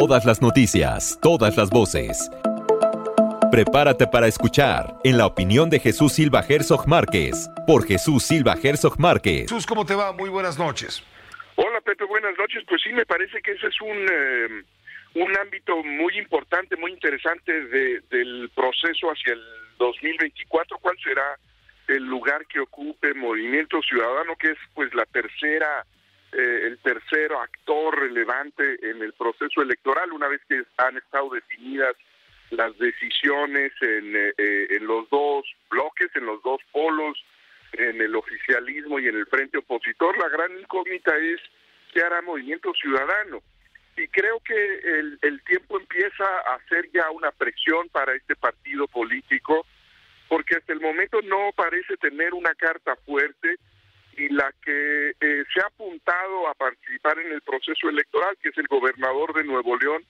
Todas las noticias, todas las voces. Prepárate para escuchar en la opinión de Jesús Silva Herzog Márquez, por Jesús Silva Herzog Márquez. Jesús, ¿cómo te va? Muy buenas noches. Hola Pepe, buenas noches. Pues sí, me parece que ese es un, eh, un ámbito muy importante, muy interesante de, del proceso hacia el 2024. ¿Cuál será el lugar que ocupe Movimiento Ciudadano, que es pues la tercera eh, el tercer actor relevante en el proceso electoral, una vez que han estado definidas las decisiones en, eh, en los dos bloques, en los dos polos, en el oficialismo y en el frente opositor. La gran incógnita es qué hará Movimiento Ciudadano. Y creo que el, el tiempo empieza a hacer ya una presión para este partido político, porque hasta el momento no parece tener una carta fuerte y la que eh, se ha apuntado a participar en el proceso electoral, que es el gobernador de Nuevo León,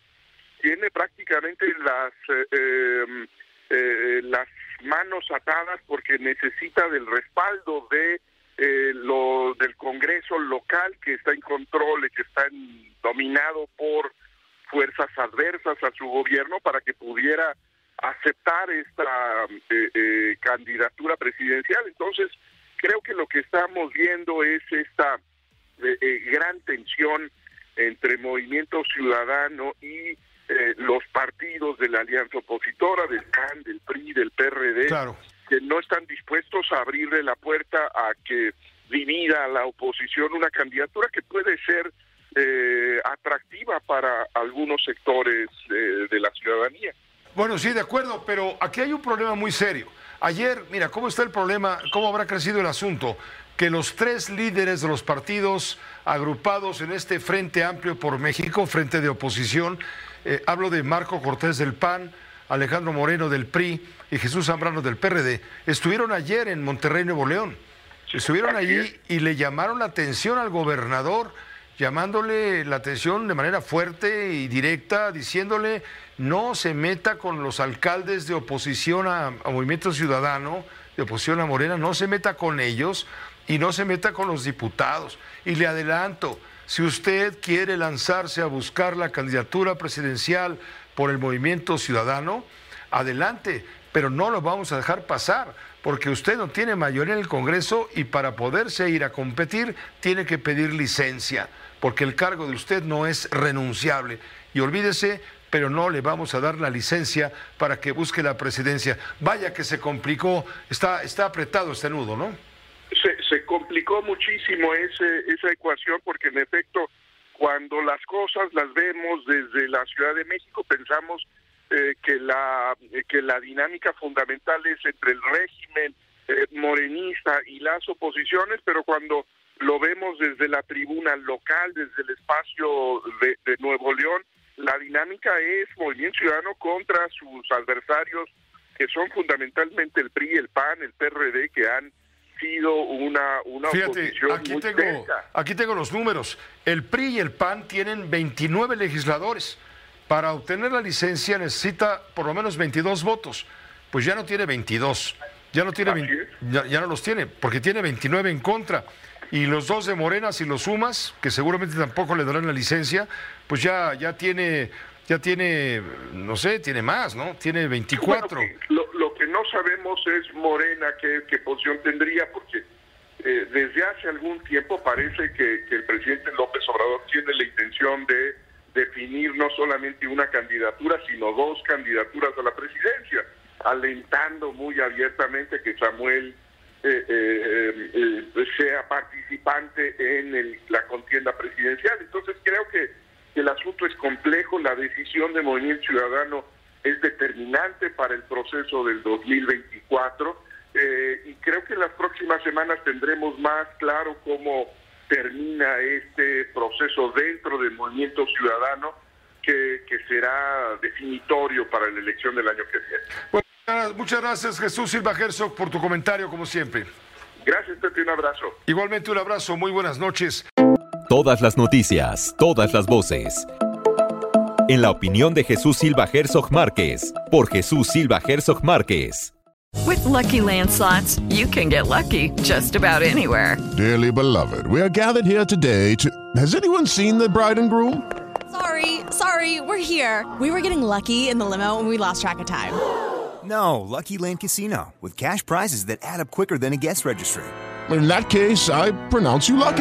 tiene prácticamente las eh, eh, las manos atadas porque necesita del respaldo de lo del Congreso local que está en control y que está dominado por fuerzas adversas a su gobierno para que pudiera aceptar esta candidatura presidencial. Entonces, creo que lo que estamos viendo es esta eh, eh, gran tensión entre Movimiento Ciudadano y eh, los partidos de la alianza opositora, del CAN, del PRI, del PRD, que no están dispuestos a abrirle la puerta a que divida a la oposición una candidatura que puede ser atractiva para algunos sectores de la ciudadanía. Bueno, sí, de acuerdo, pero aquí hay un problema muy serio. Ayer, mira, ¿cómo está el problema? ¿Cómo habrá crecido el asunto? Que los tres líderes de los partidos agrupados en este Frente Amplio por México, Frente de Oposición, eh, hablo de Marco Cortés del PAN, Alejandro Moreno del PRI y Jesús Zambrano del PRD, estuvieron ayer en Monterrey, Nuevo León. Estuvieron allí y le llamaron la atención al gobernador llamándole la atención de manera fuerte y directa, diciéndole no se meta con los alcaldes de oposición a, Movimiento Ciudadano, de oposición a Morena, no se meta con ellos y no se meta con los diputados. Y le adelanto, si usted quiere lanzarse a buscar la candidatura presidencial por el Movimiento Ciudadano, adelante, pero no lo vamos a dejar pasar, porque usted no tiene mayoría en el Congreso y para poderse ir a competir tiene que pedir licencia porque el cargo de usted no es renunciable. Y olvídese, pero no le vamos a dar la licencia para que busque la presidencia. Vaya que se complicó, está, está apretado este nudo, ¿no? Se, se complicó muchísimo ese, esa ecuación porque en efecto, cuando las cosas las vemos desde la Ciudad de México, pensamos eh, que, la, que la dinámica fundamental es entre el régimen eh, morenista y las oposiciones, pero cuando lo vemos desde la tribuna local, desde el espacio de, Nuevo León. La dinámica es Movimiento Ciudadano contra sus adversarios, que son fundamentalmente el PRI, el PAN, el PRD, que han sido una, una oposición aquí tengo, Aquí tengo los números. El PRI y el PAN tienen 29 legisladores. Para obtener la licencia necesita por lo menos 22 votos. Pues ya no tiene 22. Ya no, tiene, ya, ya no los tiene, porque tiene 29 en contra y los dos de Morena, si los sumas, que seguramente tampoco le darán la licencia, pues ya, ya tiene, ya tiene, no sé, tiene más, ¿no? Tiene 24. lo, que no sabemos es Morena qué, posición tendría, porque eh, desde hace algún tiempo parece que, el presidente López Obrador tiene la intención de definir no solamente una candidatura, sino dos candidaturas a la presidencia, alentando muy abiertamente que Samuel eh, eh, sea participante en la contienda presidencial. Entonces creo que el asunto es complejo, la decisión de Movimiento Ciudadano es determinante para el proceso del 2024 eh, y creo que en las próximas semanas tendremos más claro cómo termina este proceso dentro del movimiento ciudadano que, será definitorio para la elección del año que viene. Muchas gracias Jesús Silva Herzog por tu comentario como siempre. Gracias Pepe, un abrazo. Igualmente un abrazo, muy buenas noches. Todas las noticias, todas las voces. En la opinión de Jesús Silva Herzog Márquez, por Jesús Silva Herzog Márquez. With lucky landslots, you can get lucky just about anywhere. Dearly beloved, we are gathered here today to. Has anyone seen the bride and groom? Sorry, sorry, we're here. We were getting lucky in the limo and we lost track of time. No, Lucky Land Casino, with cash prizes that add up quicker than a guest registry. In that case, I pronounce you lucky.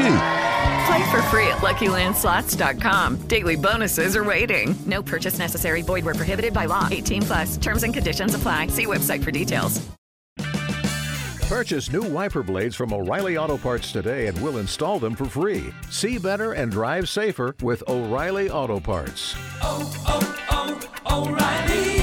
Play for free at LuckyLandSlots.com. Daily bonuses are waiting. No purchase necessary. Void were prohibited by law. 18 plus. Terms and conditions apply. See website for details. Purchase new wiper blades from O'Reilly Auto Parts today and we'll install them for free. See better and drive safer with O'Reilly Auto Parts. Oh, oh, oh, O'Reilly Auto Parts.